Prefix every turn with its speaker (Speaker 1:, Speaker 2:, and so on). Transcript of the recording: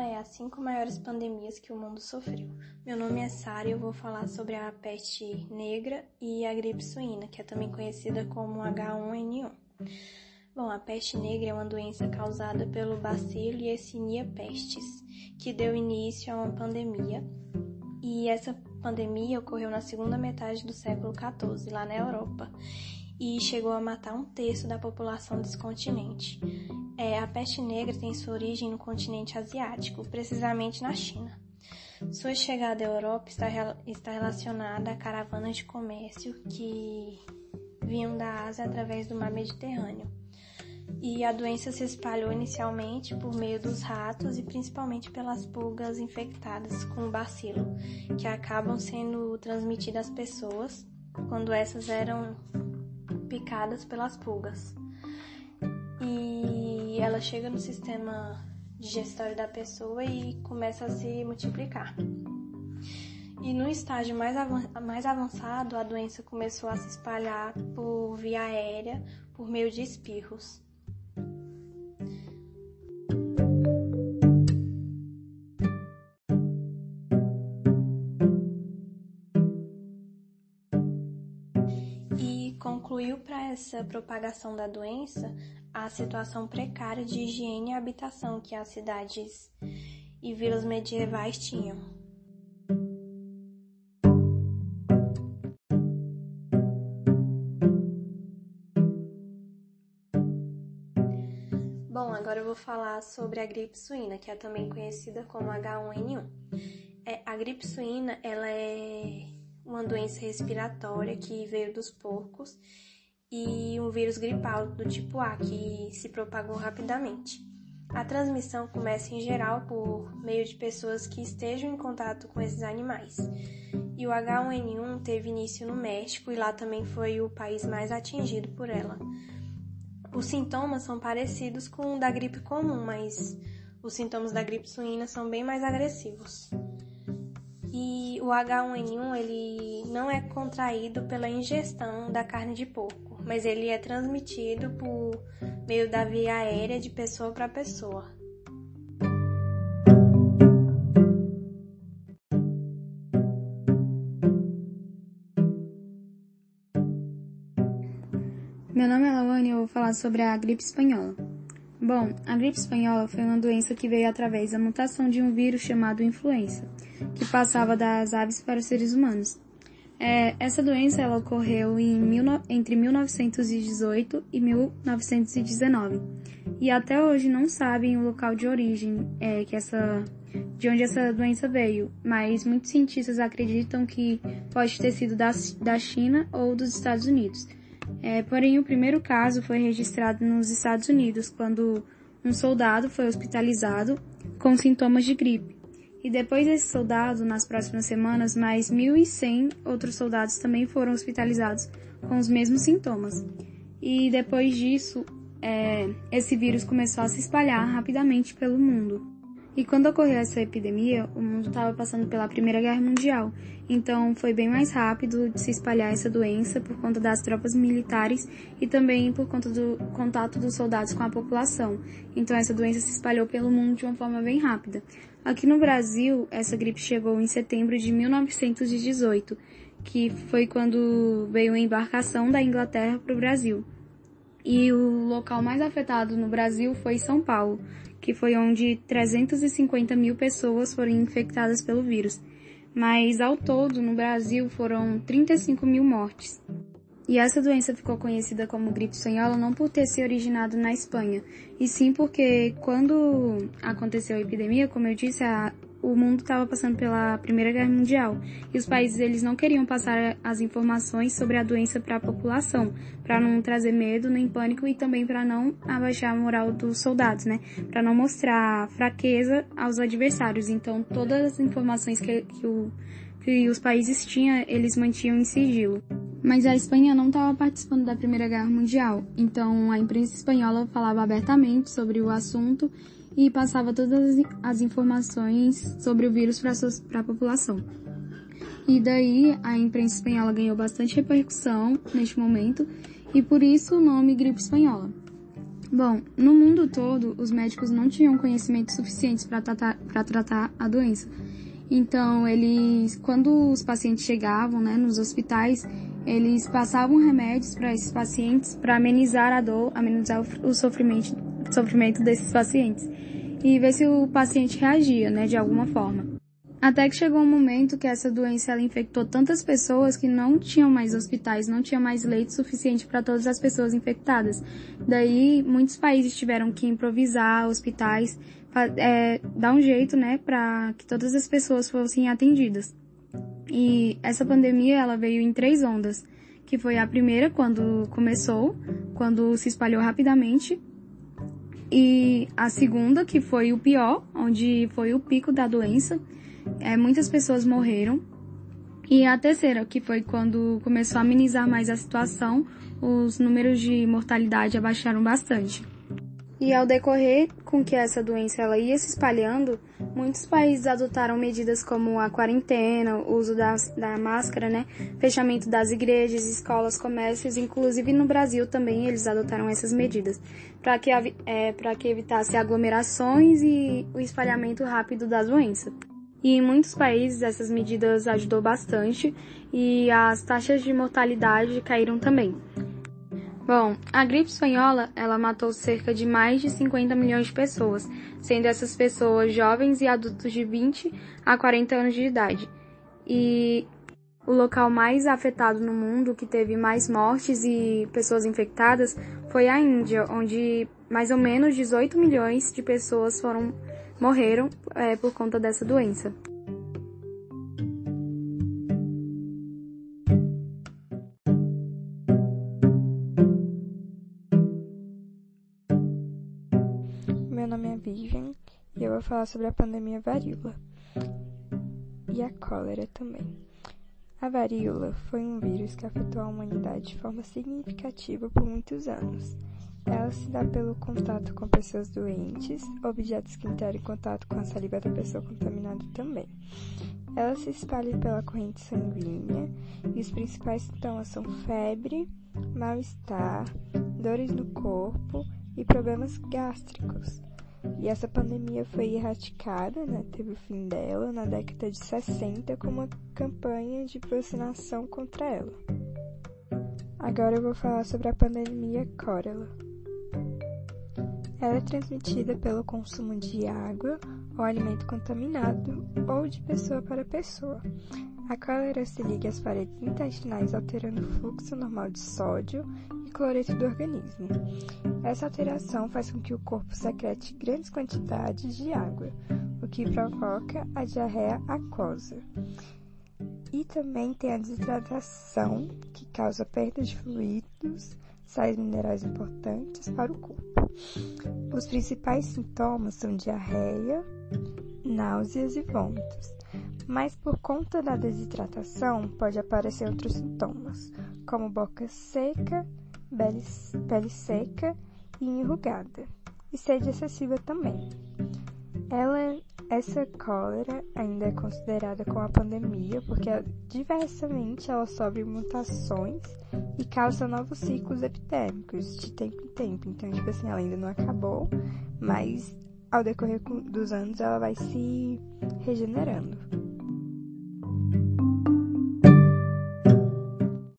Speaker 1: tema é as cinco maiores pandemias que o mundo sofreu. Meu nome é Sara e eu vou falar sobre a peste negra e a gripe suína, que é também conhecida como H1N1. Bom, a peste negra é uma doença causada pelo bacilo Yersinia pestis, que deu início a uma pandemia. E essa pandemia ocorreu na segunda metade do século XIV, lá na Europa, e chegou a matar um terço da população desse continente. A peste negra tem sua origem no continente asiático, precisamente na China. Sua chegada à Europa está, está relacionada a caravanas de comércio que vinham da Ásia através do mar Mediterrâneo. E a doença se espalhou inicialmente por meio dos ratos e principalmente pelas pulgas infectadas com bacilo, que acabam sendo transmitidas às pessoas quando essas eram picadas pelas pulgas. E ela chega no sistema digestório da pessoa e começa a se multiplicar. E no estágio mais, mais avançado, a doença começou a se espalhar por via aérea por meio de espirros. concluiu para essa propagação da doença a situação precária de higiene e habitação que as cidades e vilas medievais tinham. Bom, agora eu vou falar sobre a gripe suína, que é também conhecida como H1N1. É, a gripe suína, ela é uma doença respiratória que veio dos porcos e um vírus gripal do tipo A que se propagou rapidamente. A transmissão começa em geral por meio de pessoas que estejam em contato com esses animais. E o H1N1 teve início no México e lá também foi o país mais atingido por ela. Os sintomas são parecidos com o da gripe comum, mas os sintomas da gripe suína são bem mais agressivos. E o H1N1 ele não é contraído pela ingestão da carne de porco, mas ele é transmitido por meio da via aérea de pessoa para pessoa.
Speaker 2: Meu nome é Lawane e eu vou falar sobre a gripe espanhola. Bom, a gripe espanhola foi uma doença que veio através da mutação de um vírus chamado influenza que passava das aves para os seres humanos. É, essa doença ela ocorreu em mil, entre 1918 e 1919 e até hoje não sabem o local de origem é, que essa, de onde essa doença veio, mas muitos cientistas acreditam que pode ter sido da, da China ou dos Estados Unidos. É, porém, o primeiro caso foi registrado nos Estados Unidos, quando um soldado foi hospitalizado com sintomas de gripe. E depois desse soldado, nas próximas semanas, mais 1.100 outros soldados também foram hospitalizados com os mesmos sintomas. E depois disso, é, esse vírus começou a se espalhar rapidamente pelo mundo. E quando ocorreu essa epidemia, o mundo estava passando pela Primeira Guerra Mundial, então foi bem mais rápido de se espalhar essa doença por conta das tropas militares e também por conta do contato dos soldados com a população. Então essa doença se espalhou pelo mundo de uma forma bem rápida. Aqui no Brasil, essa gripe chegou em setembro de 1918, que foi quando veio a embarcação da Inglaterra para o Brasil. E o local mais afetado no Brasil foi São Paulo, que foi onde 350 mil pessoas foram infectadas pelo vírus. Mas ao todo, no Brasil, foram 35 mil mortes. E essa doença ficou conhecida como gripe espanhola não por ter se originado na Espanha, e sim porque quando aconteceu a epidemia, como eu disse, a, o mundo estava passando pela Primeira Guerra Mundial e os países eles não queriam passar as informações sobre a doença para a população, para não trazer medo nem pânico e também para não abaixar a moral dos soldados, né? Para não mostrar fraqueza aos adversários. Então todas as informações que, que, o, que os países tinham, eles mantinham em sigilo. Mas a Espanha não estava participando da Primeira Guerra Mundial, então a imprensa espanhola falava abertamente sobre o assunto e passava todas as informações sobre o vírus para a população. E daí a imprensa espanhola ganhou bastante repercussão neste momento e por isso o nome gripe espanhola. Bom, no mundo todo, os médicos não tinham conhecimento suficiente para tratar, tratar a doença. Então, eles, quando os pacientes chegavam, né, nos hospitais, eles passavam remédios para esses pacientes para amenizar a dor, amenizar o sofrimento, sofrimento desses pacientes e ver se o paciente reagia, né, de alguma forma. Até que chegou um momento que essa doença ela infectou tantas pessoas que não tinham mais hospitais, não tinha mais leite suficiente para todas as pessoas infectadas. Daí, muitos países tiveram que improvisar hospitais, é, dar um jeito, né, para que todas as pessoas fossem atendidas. E essa pandemia ela veio em três ondas, que foi a primeira quando começou, quando se espalhou rapidamente, e a segunda que foi o pior, onde foi o pico da doença, é, muitas pessoas morreram. E a terceira, que foi quando começou a amenizar mais a situação, os números de mortalidade abaixaram bastante. E ao decorrer com que essa doença ela ia se espalhando, muitos países adotaram medidas como a quarentena, o uso da, da máscara, né, fechamento das igrejas, escolas, comércios, inclusive no Brasil também eles adotaram essas medidas para que, é, que evitasse aglomerações e o espalhamento rápido da doença. E em muitos países essas medidas ajudou bastante e as taxas de mortalidade caíram também. Bom, a gripe espanhola, ela matou cerca de mais de 50 milhões de pessoas, sendo essas pessoas jovens e adultos de 20 a 40 anos de idade. E o local mais afetado no mundo, que teve mais mortes e pessoas infectadas, foi a Índia, onde mais ou menos 18 milhões de pessoas foram morreram é, por conta dessa doença.
Speaker 3: Vivian e eu vou falar sobre a pandemia varíola e a cólera também. A varíola foi um vírus que afetou a humanidade de forma significativa por muitos anos. Ela se dá pelo contato com pessoas doentes, objetos que entraram em contato com a saliva da pessoa contaminada também. Ela se espalha pela corrente sanguínea e os principais sintomas são febre, mal-estar, dores no corpo e problemas gástricos. E essa pandemia foi erradicada, né, teve o fim dela na década de 60 com uma campanha de vacinação contra ela. Agora eu vou falar sobre a pandemia cólera. Ela é transmitida pelo consumo de água ou alimento contaminado ou de pessoa para pessoa. A cólera se liga às paredes intestinais, alterando o fluxo normal de sódio e cloreto do organismo. Essa alteração faz com que o corpo secrete grandes quantidades de água, o que provoca a diarreia aquosa. E também tem a desidratação, que causa perda de fluidos, sais minerais importantes para o corpo. Os principais sintomas são diarreia, náuseas e vômitos. Mas por conta da desidratação, pode aparecer outros sintomas, como boca seca, pele seca e enrugada, e sede excessiva também. Ela, essa cólera ainda é considerada como a pandemia porque diversamente ela sofre mutações e causa novos ciclos epidêmicos de tempo em tempo. Então, tipo assim, ela ainda não acabou, mas ao decorrer dos anos ela vai se regenerando.